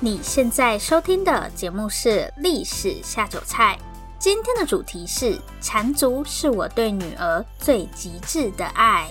你现在收听的节目是《历史下酒菜》，今天的主题是“缠足是我对女儿最极致的爱”。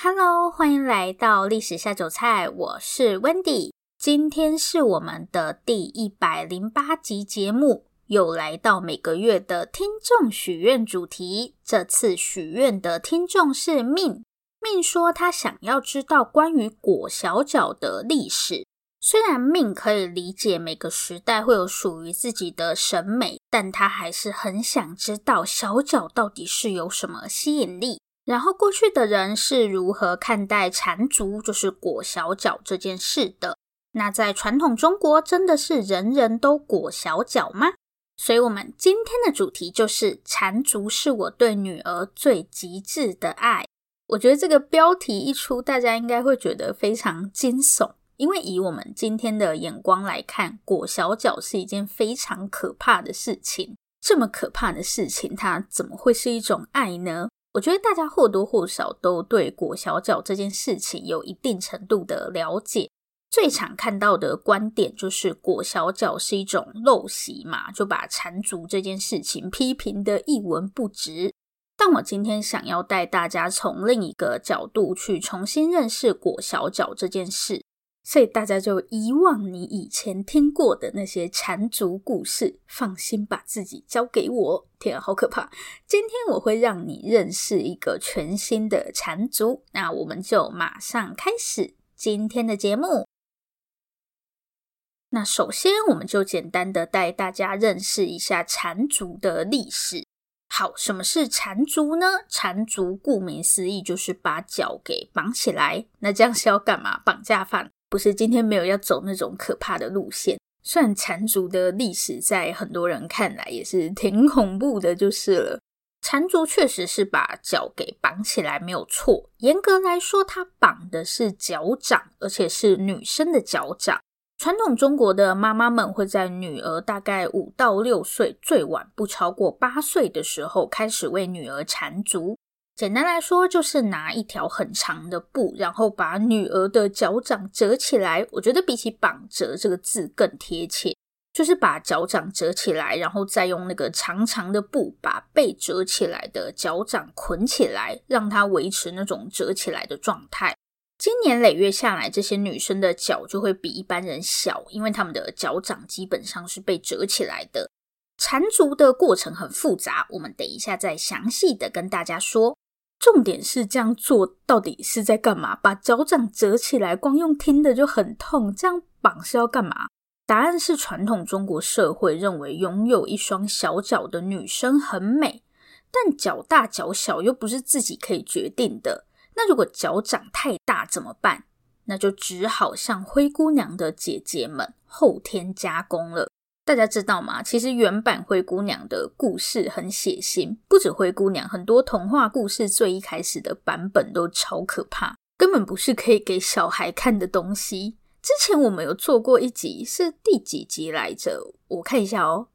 Hello，欢迎来到《历史下酒菜》，我是 Wendy，今天是我们的第一百零八集节目，又来到每个月的听众许愿主题。这次许愿的听众是 Min，Min 说他想要知道关于裹小脚的历史。虽然命可以理解每个时代会有属于自己的审美，但他还是很想知道小脚到底是有什么吸引力。然后过去的人是如何看待缠足，就是裹小脚这件事的？那在传统中国，真的是人人都裹小脚吗？所以，我们今天的主题就是缠足是我对女儿最极致的爱。我觉得这个标题一出，大家应该会觉得非常惊悚。因为以我们今天的眼光来看，裹小脚是一件非常可怕的事情。这么可怕的事情，它怎么会是一种爱呢？我觉得大家或多或少都对裹小脚这件事情有一定程度的了解。最常看到的观点就是裹小脚是一种陋习嘛，就把缠足这件事情批评的一文不值。但我今天想要带大家从另一个角度去重新认识裹小脚这件事。所以大家就遗忘你以前听过的那些缠足故事，放心把自己交给我。天啊，好可怕！今天我会让你认识一个全新的缠足。那我们就马上开始今天的节目。那首先，我们就简单的带大家认识一下缠足的历史。好，什么是缠足呢？缠足顾名思义就是把脚给绑起来。那这样是要干嘛？绑架犯？不是，今天没有要走那种可怕的路线。虽然缠足的历史在很多人看来也是挺恐怖的，就是了。缠足确实是把脚给绑起来，没有错。严格来说，它绑的是脚掌，而且是女生的脚掌。传统中国的妈妈们会在女儿大概五到六岁，最晚不超过八岁的时候，开始为女儿缠足。简单来说，就是拿一条很长的布，然后把女儿的脚掌折起来。我觉得比起“绑折”这个字更贴切，就是把脚掌折起来，然后再用那个长长的布把被折起来的脚掌捆起来，让它维持那种折起来的状态。经年累月下来，这些女生的脚就会比一般人小，因为她们的脚掌基本上是被折起来的。缠足的过程很复杂，我们等一下再详细的跟大家说。重点是这样做到底是在干嘛？把脚掌折起来，光用听的就很痛。这样绑是要干嘛？答案是传统中国社会认为拥有一双小脚的女生很美，但脚大脚小又不是自己可以决定的。那如果脚掌太大怎么办？那就只好向灰姑娘的姐姐们后天加工了。大家知道吗？其实原版灰姑娘的故事很血腥，不止灰姑娘，很多童话故事最一开始的版本都超可怕，根本不是可以给小孩看的东西。之前我们有做过一集，是第几集来着？我看一下哦，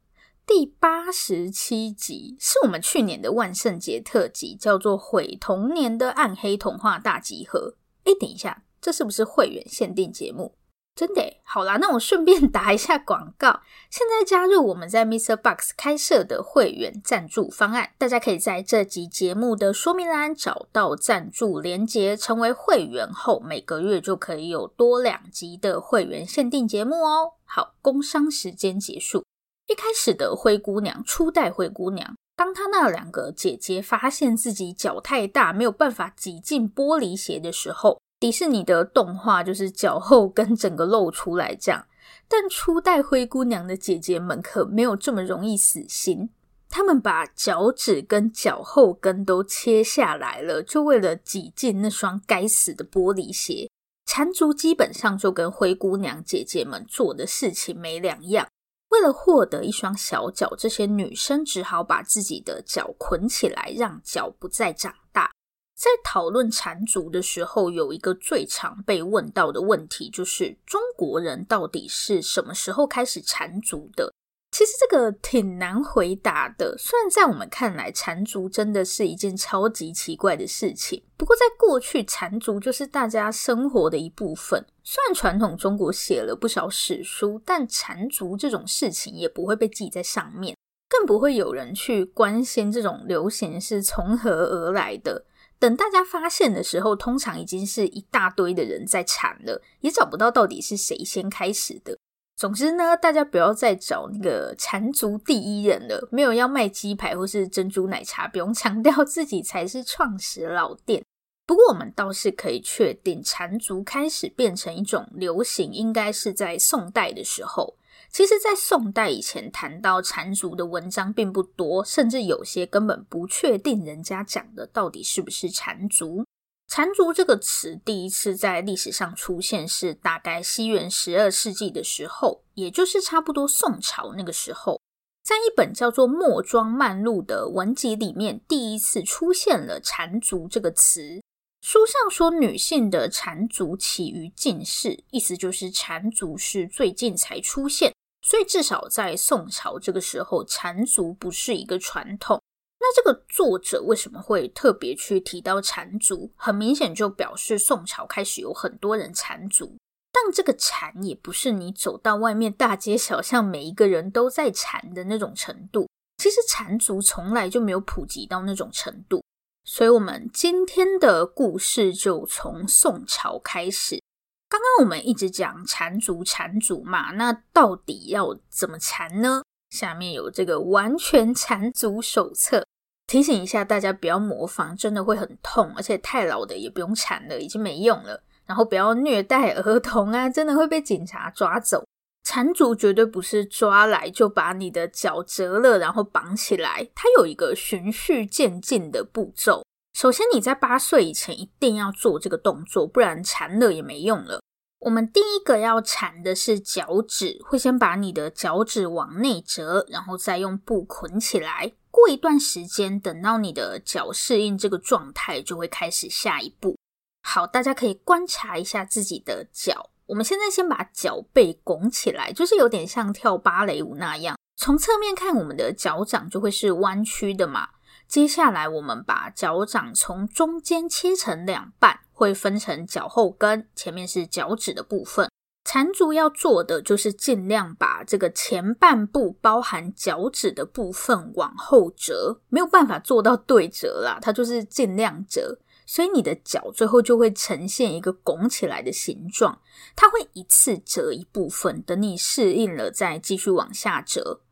第八十七集，是我们去年的万圣节特辑，叫做《毁童年的暗黑童话大集合》。诶，等一下，这是不是会员限定节目？真的，好啦，那我顺便打一下广告。现在加入我们在 MixerBox 开设的会员赞助方案，大家可以在这集节目的说明栏找到赞助连接，成为会员后，每个月就可以有多两集的会员限定节目哦。好，工商时间结束。一开始的灰姑娘，初代灰姑娘，当她那两个姐姐发现自己脚太大，没有办法挤进玻璃鞋的时候。迪士尼的动画就是脚后跟整个露出来这样，但初代灰姑娘的姐姐们可没有这么容易死心，她们把脚趾跟脚后跟都切下来了，就为了挤进那双该死的玻璃鞋。缠足基本上就跟灰姑娘姐姐们做的事情没两样，为了获得一双小脚，这些女生只好把自己的脚捆起来，让脚不再长大。在讨论缠足的时候，有一个最常被问到的问题，就是中国人到底是什么时候开始缠足的？其实这个挺难回答的。虽然在我们看来，缠足真的是一件超级奇怪的事情，不过在过去，缠足就是大家生活的一部分。虽然传统中国写了不少史书，但缠足这种事情也不会被记在上面，更不会有人去关心这种流行是从何而来的。等大家发现的时候，通常已经是一大堆的人在缠了，也找不到到底是谁先开始的。总之呢，大家不要再找那个缠足第一人了。没有要卖鸡排或是珍珠奶茶，不用强调自己才是创始老店。不过我们倒是可以确定，缠足开始变成一种流行，应该是在宋代的时候。其实，在宋代以前，谈到缠足的文章并不多，甚至有些根本不确定人家讲的到底是不是缠足。缠足这个词第一次在历史上出现是大概西元十二世纪的时候，也就是差不多宋朝那个时候，在一本叫做《墨庄漫录》的文集里面，第一次出现了缠足这个词。书上说，女性的缠足起于近世，意思就是缠足是最近才出现，所以至少在宋朝这个时候，缠足不是一个传统。那这个作者为什么会特别去提到缠足？很明显就表示宋朝开始有很多人缠足，但这个缠也不是你走到外面大街小巷每一个人都在缠的那种程度。其实缠足从来就没有普及到那种程度，所以我们今天的故事就从宋朝开始。刚刚我们一直讲缠足缠足嘛，那到底要怎么缠呢？下面有这个完全缠足手册。提醒一下大家，不要模仿，真的会很痛，而且太老的也不用缠了，已经没用了。然后不要虐待儿童啊，真的会被警察抓走。缠足绝对不是抓来就把你的脚折了，然后绑起来，它有一个循序渐进的步骤。首先，你在八岁以前一定要做这个动作，不然缠了也没用了。我们第一个要缠的是脚趾，会先把你的脚趾往内折，然后再用布捆起来。过一段时间，等到你的脚适应这个状态，就会开始下一步。好，大家可以观察一下自己的脚。我们现在先把脚背拱起来，就是有点像跳芭蕾舞那样。从侧面看，我们的脚掌就会是弯曲的嘛。接下来，我们把脚掌从中间切成两半，会分成脚后跟，前面是脚趾的部分。缠足要做的就是尽量把这个前半部包含脚趾的部分往后折，没有办法做到对折啦，它就是尽量折，所以你的脚最后就会呈现一个拱起来的形状。它会一次折一部分，等你适应了再继续往下折。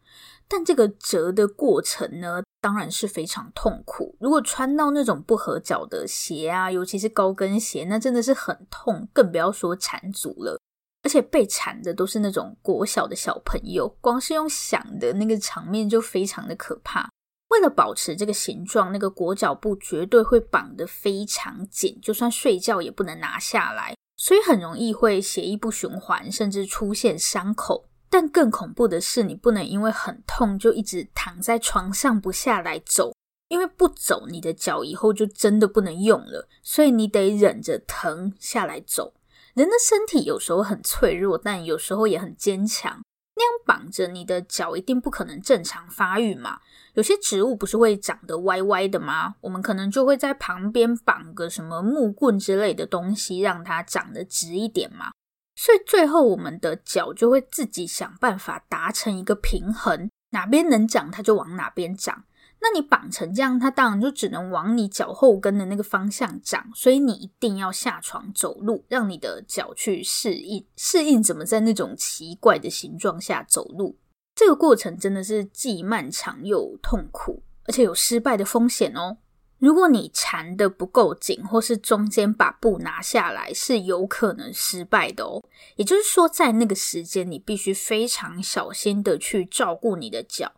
但这个折的过程呢，当然是非常痛苦。如果穿到那种不合脚的鞋啊，尤其是高跟鞋，那真的是很痛，更不要说缠足了。而且被缠的都是那种国小的小朋友，光是用想的那个场面就非常的可怕。为了保持这个形状，那个裹脚布绝对会绑得非常紧，就算睡觉也不能拿下来，所以很容易会血液不循环，甚至出现伤口。但更恐怖的是，你不能因为很痛就一直躺在床上不下来走，因为不走，你的脚以后就真的不能用了，所以你得忍着疼下来走。人的身体有时候很脆弱，但有时候也很坚强。那样绑着你的脚，一定不可能正常发育嘛。有些植物不是会长得歪歪的吗？我们可能就会在旁边绑个什么木棍之类的东西，让它长得直一点嘛。所以最后我们的脚就会自己想办法达成一个平衡，哪边能长它就往哪边长。那你绑成这样，它当然就只能往你脚后跟的那个方向长，所以你一定要下床走路，让你的脚去适应。适应怎么在那种奇怪的形状下走路？这个过程真的是既漫长又痛苦，而且有失败的风险哦。如果你缠的不够紧，或是中间把布拿下来，是有可能失败的哦。也就是说，在那个时间，你必须非常小心的去照顾你的脚。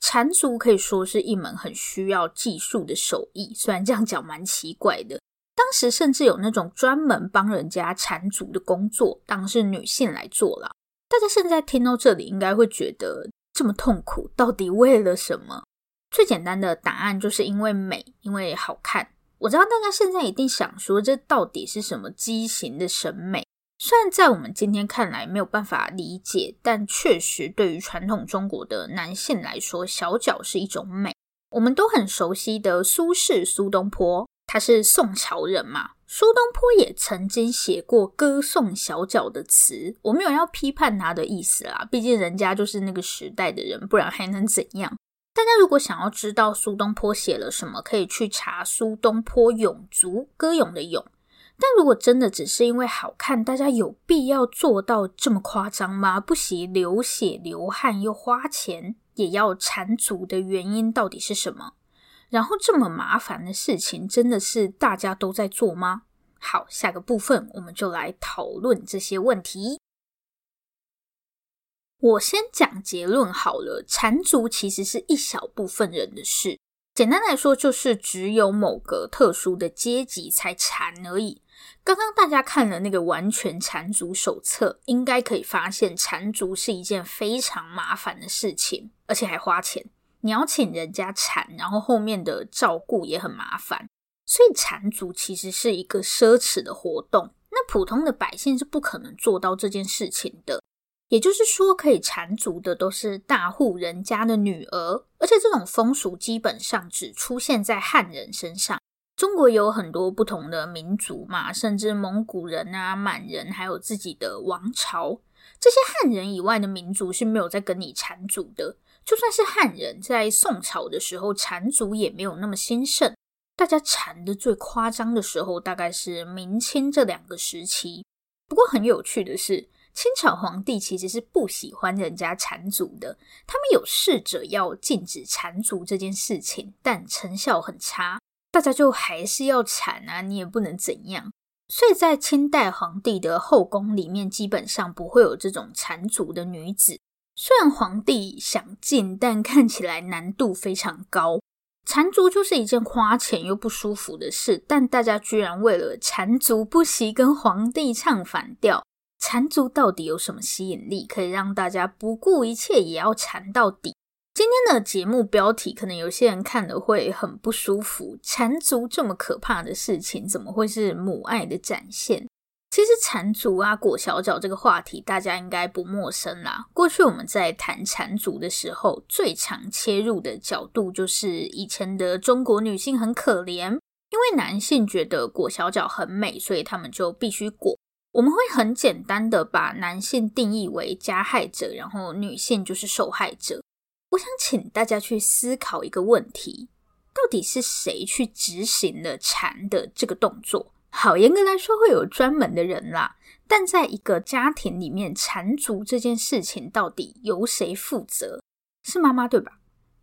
缠足可以说是一门很需要技术的手艺，虽然这样讲蛮奇怪的。当时甚至有那种专门帮人家缠足的工作，当然是女性来做了。大家现在听到这里，应该会觉得这么痛苦，到底为了什么？最简单的答案就是因为美，因为好看。我知道大家现在一定想说，这到底是什么畸形的审美？虽然在我们今天看来没有办法理解，但确实对于传统中国的男性来说，小脚是一种美。我们都很熟悉的苏轼苏东坡，他是宋朝人嘛。苏东坡也曾经写过歌颂小脚的词，我没有要批判他的意思啦，毕竟人家就是那个时代的人，不然还能怎样？大家如果想要知道苏东坡写了什么，可以去查《苏东坡咏竹》，歌咏的咏。但如果真的只是因为好看，大家有必要做到这么夸张吗？不惜流血流汗又花钱也要缠足的原因到底是什么？然后这么麻烦的事情，真的是大家都在做吗？好，下个部分我们就来讨论这些问题。我先讲结论好了，缠足其实是一小部分人的事。简单来说，就是只有某个特殊的阶级才缠而已。刚刚大家看了那个完全缠足手册，应该可以发现，缠足是一件非常麻烦的事情，而且还花钱。你要请人家缠，然后后面的照顾也很麻烦，所以缠足其实是一个奢侈的活动。那普通的百姓是不可能做到这件事情的。也就是说，可以缠足的都是大户人家的女儿，而且这种风俗基本上只出现在汉人身上。中国有很多不同的民族嘛，甚至蒙古人啊、满人，还有自己的王朝。这些汉人以外的民族是没有在跟你缠足的。就算是汉人，在宋朝的时候，缠足也没有那么兴盛。大家缠的最夸张的时候，大概是明清这两个时期。不过很有趣的是，清朝皇帝其实是不喜欢人家缠足的。他们有试着要禁止缠足这件事情，但成效很差。大家就还是要缠啊，你也不能怎样。所以在清代皇帝的后宫里面，基本上不会有这种缠足的女子。虽然皇帝想禁，但看起来难度非常高。缠足就是一件花钱又不舒服的事，但大家居然为了缠足不惜跟皇帝唱反调。缠足到底有什么吸引力，可以让大家不顾一切也要缠到底？今天的节目标题，可能有些人看了会很不舒服。缠足这么可怕的事情，怎么会是母爱的展现？其实缠足啊、裹小脚这个话题，大家应该不陌生啦。过去我们在谈缠足的时候，最常切入的角度就是以前的中国女性很可怜，因为男性觉得裹小脚很美，所以他们就必须裹。我们会很简单的把男性定义为加害者，然后女性就是受害者。我想请大家去思考一个问题：到底是谁去执行了缠的这个动作？好，严格来说会有专门的人啦，但在一个家庭里面，缠足这件事情到底由谁负责？是妈妈对吧？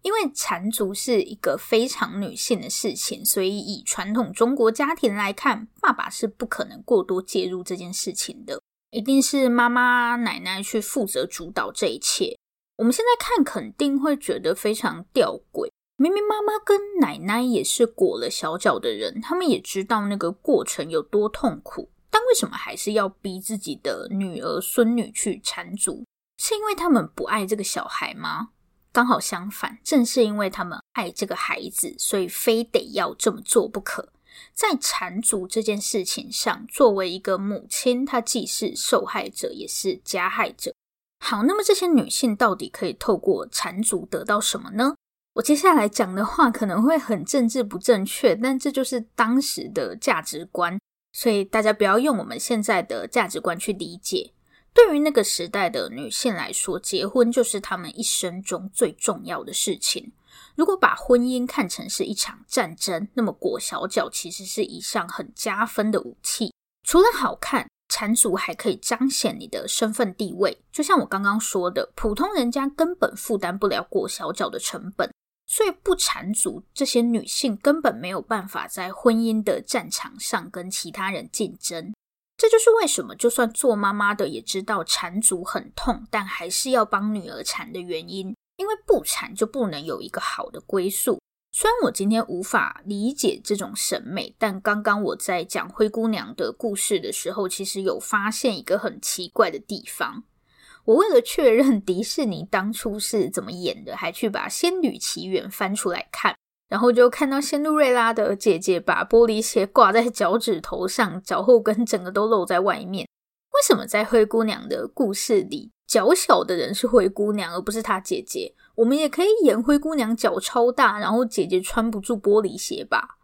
因为缠足是一个非常女性的事情，所以以传统中国家庭来看，爸爸是不可能过多介入这件事情的，一定是妈妈、奶奶去负责主导这一切。我们现在看肯定会觉得非常吊诡，明明妈妈跟奶奶也是裹了小脚的人，他们也知道那个过程有多痛苦，但为什么还是要逼自己的女儿孙女去缠足？是因为他们不爱这个小孩吗？刚好相反，正是因为他们爱这个孩子，所以非得要这么做不可。在缠足这件事情上，作为一个母亲，她既是受害者，也是加害者。好，那么这些女性到底可以透过缠足得到什么呢？我接下来讲的话可能会很政治不正确，但这就是当时的价值观，所以大家不要用我们现在的价值观去理解。对于那个时代的女性来说，结婚就是她们一生中最重要的事情。如果把婚姻看成是一场战争，那么裹小脚其实是一项很加分的武器。除了好看，缠足还可以彰显你的身份地位，就像我刚刚说的，普通人家根本负担不了裹小脚的成本，所以不缠足，这些女性根本没有办法在婚姻的战场上跟其他人竞争。这就是为什么就算做妈妈的也知道缠足很痛，但还是要帮女儿缠的原因，因为不缠就不能有一个好的归宿。虽然我今天无法理解这种审美，但刚刚我在讲灰姑娘的故事的时候，其实有发现一个很奇怪的地方。我为了确认迪士尼当初是怎么演的，还去把《仙履奇缘》翻出来看，然后就看到仙露瑞拉的姐姐把玻璃鞋挂在脚趾头上，脚后跟整个都露在外面。为什么在灰姑娘的故事里，脚小的人是灰姑娘，而不是她姐姐？我们也可以演灰姑娘脚超大，然后姐姐穿不住玻璃鞋吧？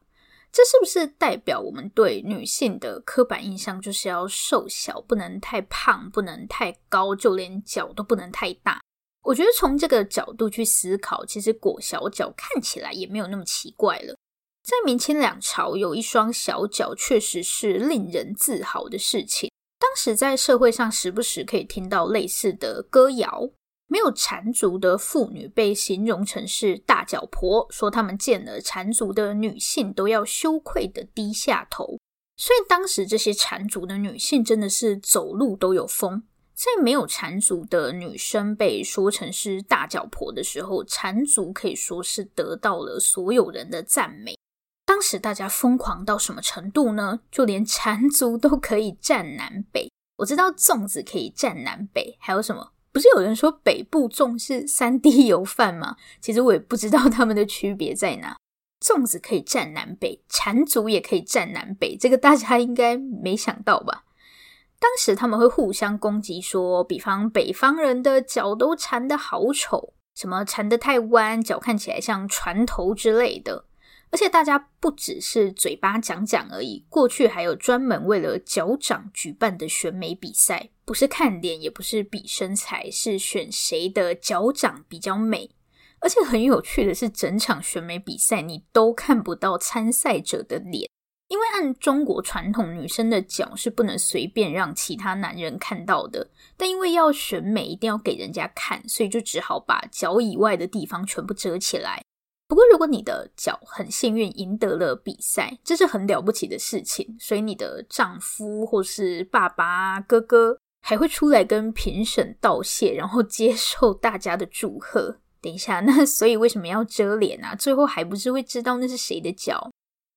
这是不是代表我们对女性的刻板印象就是要瘦小，不能太胖，不能太高，就连脚都不能太大？我觉得从这个角度去思考，其实裹小脚看起来也没有那么奇怪了。在明清两朝，有一双小脚确实是令人自豪的事情。当时在社会上时不时可以听到类似的歌谣，没有缠足的妇女被形容成是大脚婆，说她们见了缠足的女性都要羞愧的低下头。所以当时这些缠足的女性真的是走路都有风。在没有缠足的女生被说成是大脚婆的时候，缠足可以说是得到了所有人的赞美。当时大家疯狂到什么程度呢？就连缠足都可以占南北。我知道粽子可以占南北，还有什么？不是有人说北部粽是三滴油饭吗？其实我也不知道他们的区别在哪。粽子可以占南北，缠足也可以占南北，这个大家应该没想到吧？当时他们会互相攻击说，比方北方人的脚都缠得好丑，什么缠得太弯，脚看起来像船头之类的。而且大家不只是嘴巴讲讲而已，过去还有专门为了脚掌举办的选美比赛，不是看脸，也不是比身材，是选谁的脚掌比较美。而且很有趣的是，整场选美比赛你都看不到参赛者的脸，因为按中国传统，女生的脚是不能随便让其他男人看到的。但因为要选美，一定要给人家看，所以就只好把脚以外的地方全部遮起来。不过，如果你的脚很幸运赢得了比赛，这是很了不起的事情。所以，你的丈夫或是爸爸、哥哥还会出来跟评审道谢，然后接受大家的祝贺。等一下，那所以为什么要遮脸啊？最后还不是会知道那是谁的脚？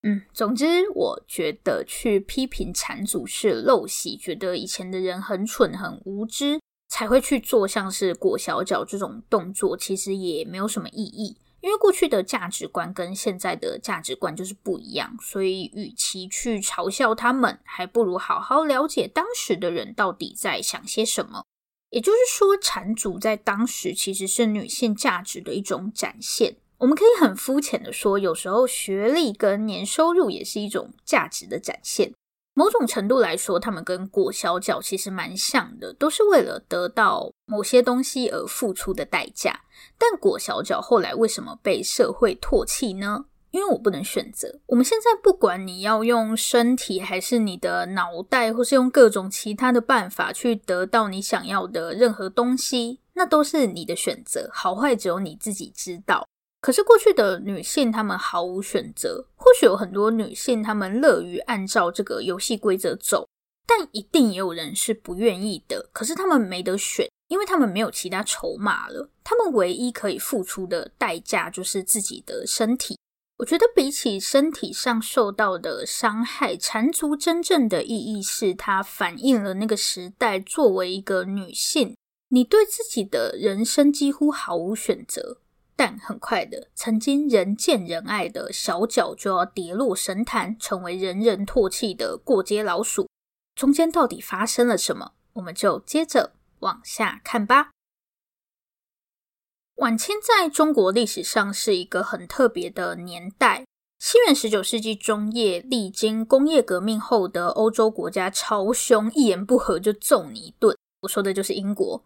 嗯，总之，我觉得去批评缠足是陋习，觉得以前的人很蠢、很无知，才会去做像是裹小脚这种动作，其实也没有什么意义。因为过去的价值观跟现在的价值观就是不一样，所以与其去嘲笑他们，还不如好好了解当时的人到底在想些什么。也就是说，缠足在当时其实是女性价值的一种展现。我们可以很肤浅的说，有时候学历跟年收入也是一种价值的展现。某种程度来说，他们跟裹小脚其实蛮像的，都是为了得到某些东西而付出的代价。但裹小脚后来为什么被社会唾弃呢？因为我不能选择。我们现在不管你要用身体，还是你的脑袋，或是用各种其他的办法去得到你想要的任何东西，那都是你的选择，好坏只有你自己知道。可是过去的女性，她们毫无选择。或许有很多女性，她们乐于按照这个游戏规则走，但一定也有人是不愿意的。可是她们没得选，因为她们没有其他筹码了。她们唯一可以付出的代价就是自己的身体。我觉得比起身体上受到的伤害，缠足真正的意义是它反映了那个时代，作为一个女性，你对自己的人生几乎毫无选择。但很快的，曾经人见人爱的小脚就要跌落神坛，成为人人唾弃的过街老鼠。中间到底发生了什么？我们就接着往下看吧。晚清在中国历史上是一个很特别的年代。西元十九世纪中叶，历经工业革命后的欧洲国家超凶，一言不合就揍你一顿。我说的就是英国。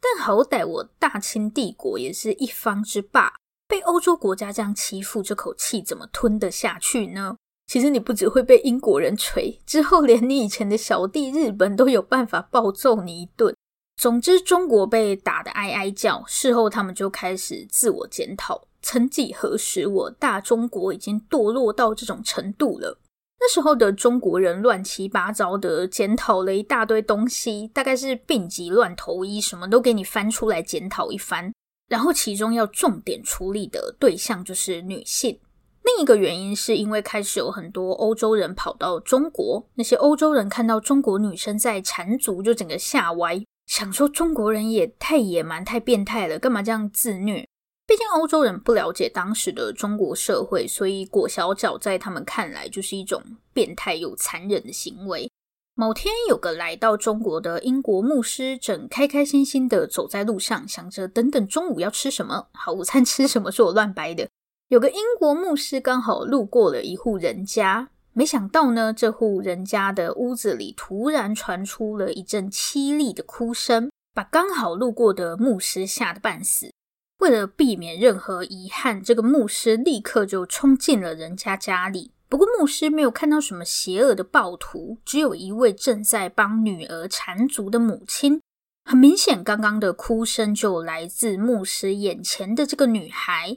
但好歹我大清帝国也是一方之霸，被欧洲国家这样欺负，这口气怎么吞得下去呢？其实你不只会被英国人锤，之后连你以前的小弟日本都有办法暴揍你一顿。总之，中国被打得哀哀叫，事后他们就开始自我检讨：曾几何时，我大中国已经堕落到这种程度了。那时候的中国人乱七八糟的检讨了一大堆东西，大概是病急乱投医，什么都给你翻出来检讨一番。然后其中要重点处理的对象就是女性。另一个原因是因为开始有很多欧洲人跑到中国，那些欧洲人看到中国女生在缠足，就整个吓歪，想说中国人也太野蛮、太变态了，干嘛这样自虐？毕竟欧洲人不了解当时的中国社会，所以裹小脚在他们看来就是一种变态又残忍的行为。某天，有个来到中国的英国牧师，正开开心心的走在路上，想着等等中午要吃什么，好，午餐吃什么是我乱掰的。有个英国牧师刚好路过了一户人家，没想到呢，这户人家的屋子里突然传出了一阵凄厉的哭声，把刚好路过的牧师吓得半死。为了避免任何遗憾，这个牧师立刻就冲进了人家家里。不过牧师没有看到什么邪恶的暴徒，只有一位正在帮女儿缠足的母亲。很明显，刚刚的哭声就来自牧师眼前的这个女孩。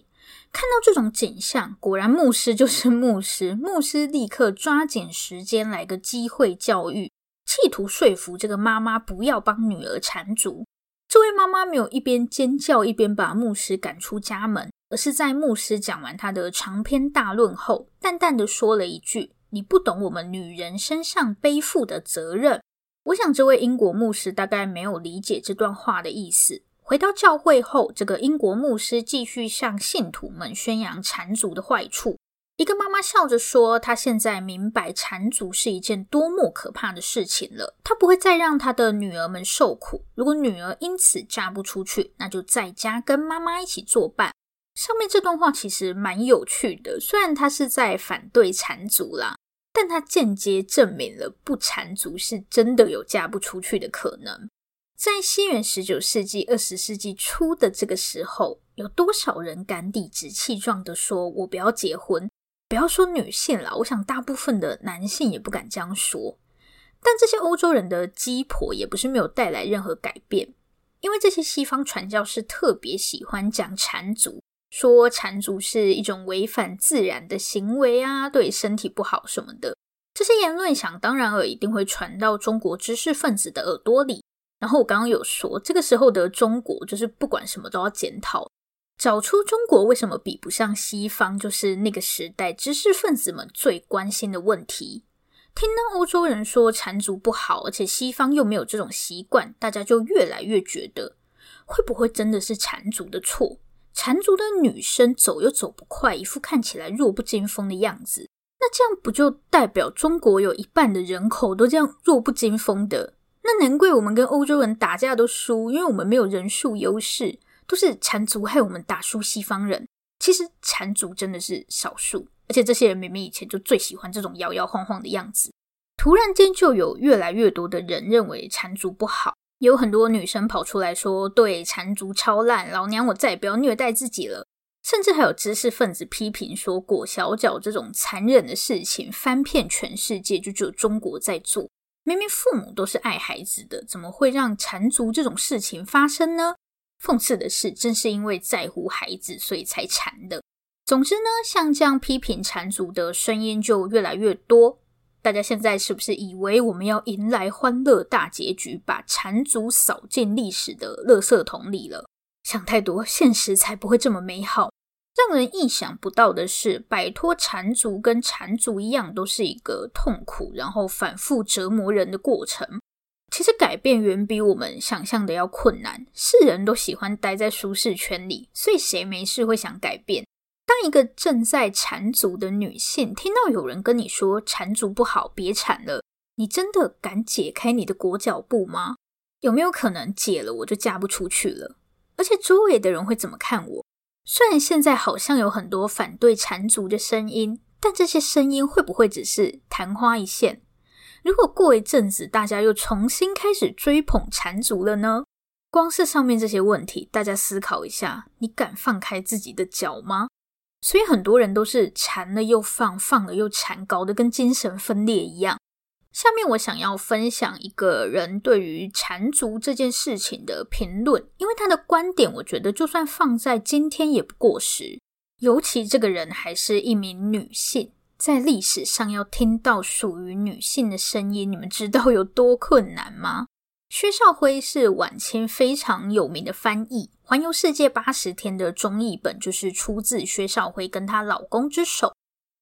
看到这种景象，果然牧师就是牧师。牧师立刻抓紧时间来个机会教育，企图说服这个妈妈不要帮女儿缠足。这位妈妈没有一边尖叫一边把牧师赶出家门。而是在牧师讲完他的长篇大论后，淡淡的说了一句：“你不懂我们女人身上背负的责任。”我想这位英国牧师大概没有理解这段话的意思。回到教会后，这个英国牧师继续向信徒们宣扬缠足的坏处。一个妈妈笑着说：“她现在明白缠足是一件多么可怕的事情了。她不会再让她的女儿们受苦。如果女儿因此嫁不出去，那就在家跟妈妈一起作伴。”上面这段话其实蛮有趣的，虽然她是在反对缠足啦，但她间接证明了不缠足是真的有嫁不出去的可能。在西元十九世纪、二十世纪初的这个时候，有多少人敢理直气壮地说“我不要结婚”？不要说女性了，我想大部分的男性也不敢这样说。但这些欧洲人的鸡婆也不是没有带来任何改变，因为这些西方传教士特别喜欢讲缠足。说缠足是一种违反自然的行为啊，对身体不好什么的。这些言论想当然尔一定会传到中国知识分子的耳朵里。然后我刚刚有说，这个时候的中国就是不管什么都要检讨，找出中国为什么比不上西方，就是那个时代知识分子们最关心的问题。听到欧洲人说缠足不好，而且西方又没有这种习惯，大家就越来越觉得，会不会真的是缠足的错？缠足的女生走又走不快，一副看起来弱不禁风的样子。那这样不就代表中国有一半的人口都这样弱不禁风的？那难怪我们跟欧洲人打架都输，因为我们没有人数优势，都是缠足害我们打输西方人。其实缠足真的是少数，而且这些人明明以前就最喜欢这种摇摇晃晃的样子。突然间就有越来越多的人认为缠足不好。有很多女生跑出来说：“对，缠足超烂，老娘我再也不要虐待自己了。”甚至还有知识分子批评说：“裹小脚这种残忍的事情，翻遍全世界就只有中国在做。明明父母都是爱孩子的，怎么会让缠足这种事情发生呢？”讽刺的是，正是因为在乎孩子，所以才缠的。总之呢，像这样批评缠足的声音就越来越多。大家现在是不是以为我们要迎来欢乐大结局，把缠足扫进历史的垃圾桶里了？想太多，现实才不会这么美好。让人意想不到的是，摆脱缠足跟缠足一样，都是一个痛苦，然后反复折磨人的过程。其实改变远比我们想象的要困难。是人都喜欢待在舒适圈里，所以谁没事会想改变？当一个正在缠足的女性听到有人跟你说缠足不好，别缠了，你真的敢解开你的裹脚布吗？有没有可能解了我就嫁不出去了？而且周围的人会怎么看我？虽然现在好像有很多反对缠足的声音，但这些声音会不会只是昙花一现？如果过一阵子大家又重新开始追捧缠足了呢？光是上面这些问题，大家思考一下，你敢放开自己的脚吗？所以很多人都是缠了又放，放了又缠，搞得跟精神分裂一样。下面我想要分享一个人对于缠足这件事情的评论，因为他的观点，我觉得就算放在今天也不过时。尤其这个人还是一名女性，在历史上要听到属于女性的声音，你们知道有多困难吗？薛少辉是晚清非常有名的翻译，《环游世界八十天》的中译本就是出自薛少辉跟她老公之手。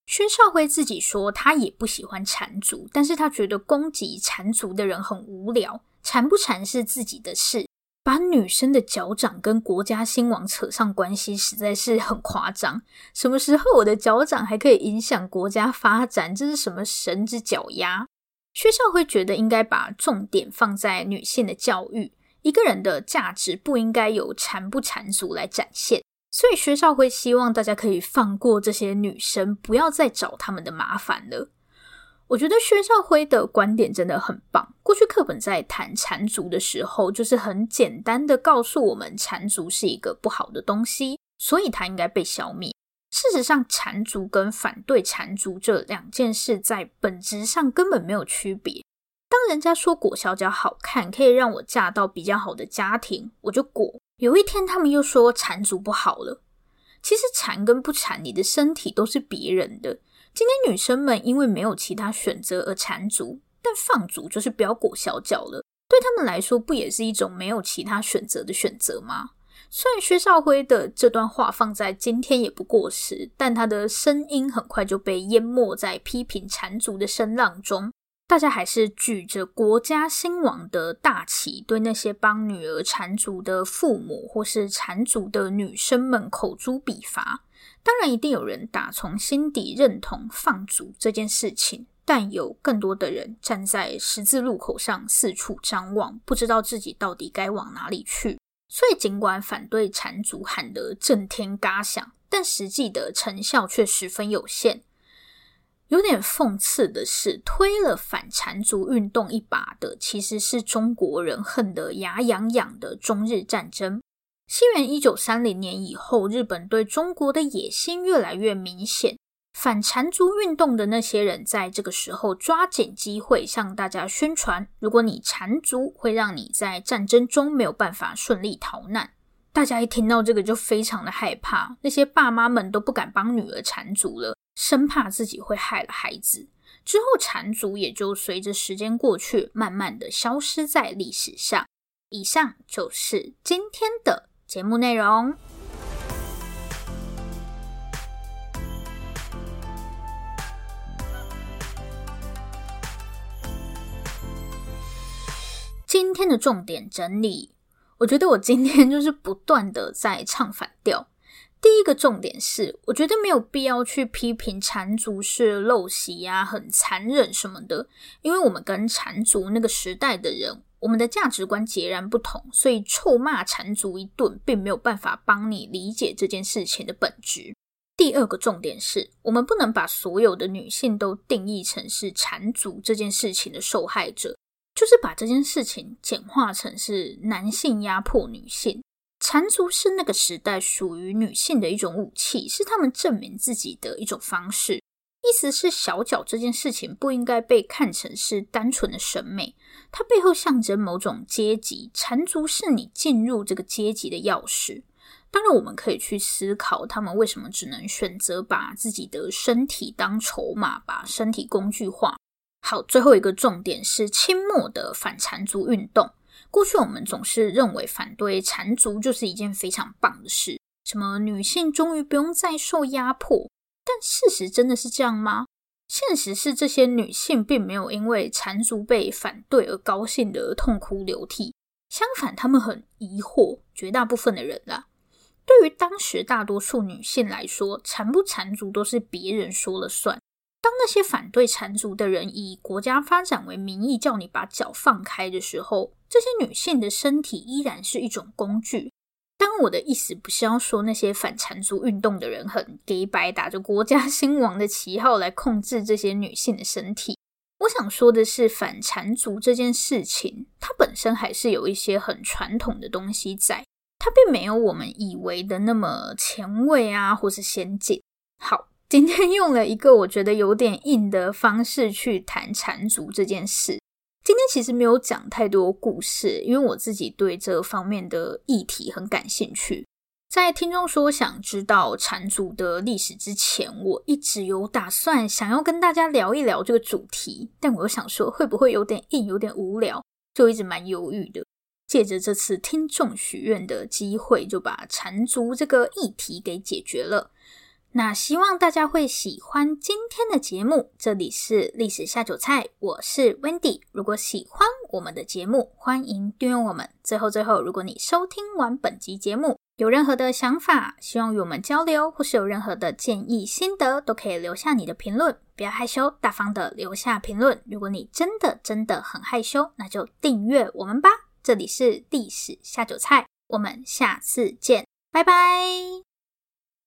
薛少辉自己说，他也不喜欢缠足，但是他觉得攻击缠足的人很无聊，缠不缠是自己的事，把女生的脚掌跟国家兴亡扯上关系，实在是很夸张。什么时候我的脚掌还可以影响国家发展？这是什么神之脚丫？学校会觉得应该把重点放在女性的教育，一个人的价值不应该由缠不缠足来展现。所以学校会希望大家可以放过这些女生，不要再找他们的麻烦了。我觉得薛少辉的观点真的很棒。过去课本在谈缠足的时候，就是很简单的告诉我们，缠足是一个不好的东西，所以它应该被消灭。事实上，缠足跟反对缠足这两件事在本质上根本没有区别。当人家说裹小脚好看，可以让我嫁到比较好的家庭，我就裹。有一天，他们又说缠足不好了。其实缠跟不缠，你的身体都是别人的。今天女生们因为没有其他选择而缠足，但放足就是不要裹小脚了。对他们来说，不也是一种没有其他选择的选择吗？虽然薛少辉的这段话放在今天也不过时，但他的声音很快就被淹没在批评缠足的声浪中。大家还是举着国家兴亡的大旗，对那些帮女儿缠足的父母或是缠足的女生们口诛笔伐。当然，一定有人打从心底认同放逐这件事情，但有更多的人站在十字路口上四处张望，不知道自己到底该往哪里去。所以，尽管反对缠足喊得震天嘎响，但实际的成效却十分有限。有点讽刺的是，推了反缠足运动一把的，其实是中国人恨得牙痒痒的中日战争。西元一九三零年以后，日本对中国的野心越来越明显。反缠足运动的那些人，在这个时候抓紧机会向大家宣传：如果你缠足，会让你在战争中没有办法顺利逃难。大家一听到这个就非常的害怕，那些爸妈们都不敢帮女儿缠足了，生怕自己会害了孩子。之后，缠足也就随着时间过去，慢慢的消失在历史上。以上就是今天的节目内容。今天的重点整理，我觉得我今天就是不断的在唱反调。第一个重点是，我觉得没有必要去批评缠足是陋习呀、很残忍什么的，因为我们跟缠足那个时代的人，我们的价值观截然不同，所以臭骂缠足一顿，并没有办法帮你理解这件事情的本质。第二个重点是，我们不能把所有的女性都定义成是缠足这件事情的受害者。就是把这件事情简化成是男性压迫女性，缠足是那个时代属于女性的一种武器，是他们证明自己的一种方式。意思是小脚这件事情不应该被看成是单纯的审美，它背后象征某种阶级，缠足是你进入这个阶级的钥匙。当然，我们可以去思考他们为什么只能选择把自己的身体当筹码，把身体工具化。好，最后一个重点是清末的反缠足运动。过去我们总是认为反对缠足就是一件非常棒的事，什么女性终于不用再受压迫。但事实真的是这样吗？现实是这些女性并没有因为缠足被反对而高兴的痛哭流涕，相反，她们很疑惑。绝大部分的人啦，对于当时大多数女性来说，缠不缠足都是别人说了算。当那些反对缠足的人以国家发展为名义，叫你把脚放开的时候，这些女性的身体依然是一种工具。当，我的意思不是要说那些反缠足运动的人很假掰，打着国家 兴亡的旗号来控制这些女性的身体。我想说的是，反缠足这件事情，它本身还是有一些很传统的东西在，它并没有我们以为的那么前卫啊，或是先进。好。今天用了一个我觉得有点硬的方式去谈缠足这件事。今天其实没有讲太多故事，因为我自己对这方面的议题很感兴趣。在听众说想知道缠足的历史之前，我一直有打算想要跟大家聊一聊这个主题，但我又想说会不会有点硬，有点无聊，就一直蛮犹豫的。借着这次听众许愿的机会，就把缠足这个议题给解决了。那希望大家会喜欢今天的节目。这里是历史下酒菜，我是 Wendy。如果喜欢我们的节目，欢迎订阅我们。最后最后，如果你收听完本集节目，有任何的想法，希望与我们交流，或是有任何的建议心得，都可以留下你的评论。不要害羞，大方的留下评论。如果你真的真的很害羞，那就订阅我们吧。这里是历史下酒菜，我们下次见，拜拜。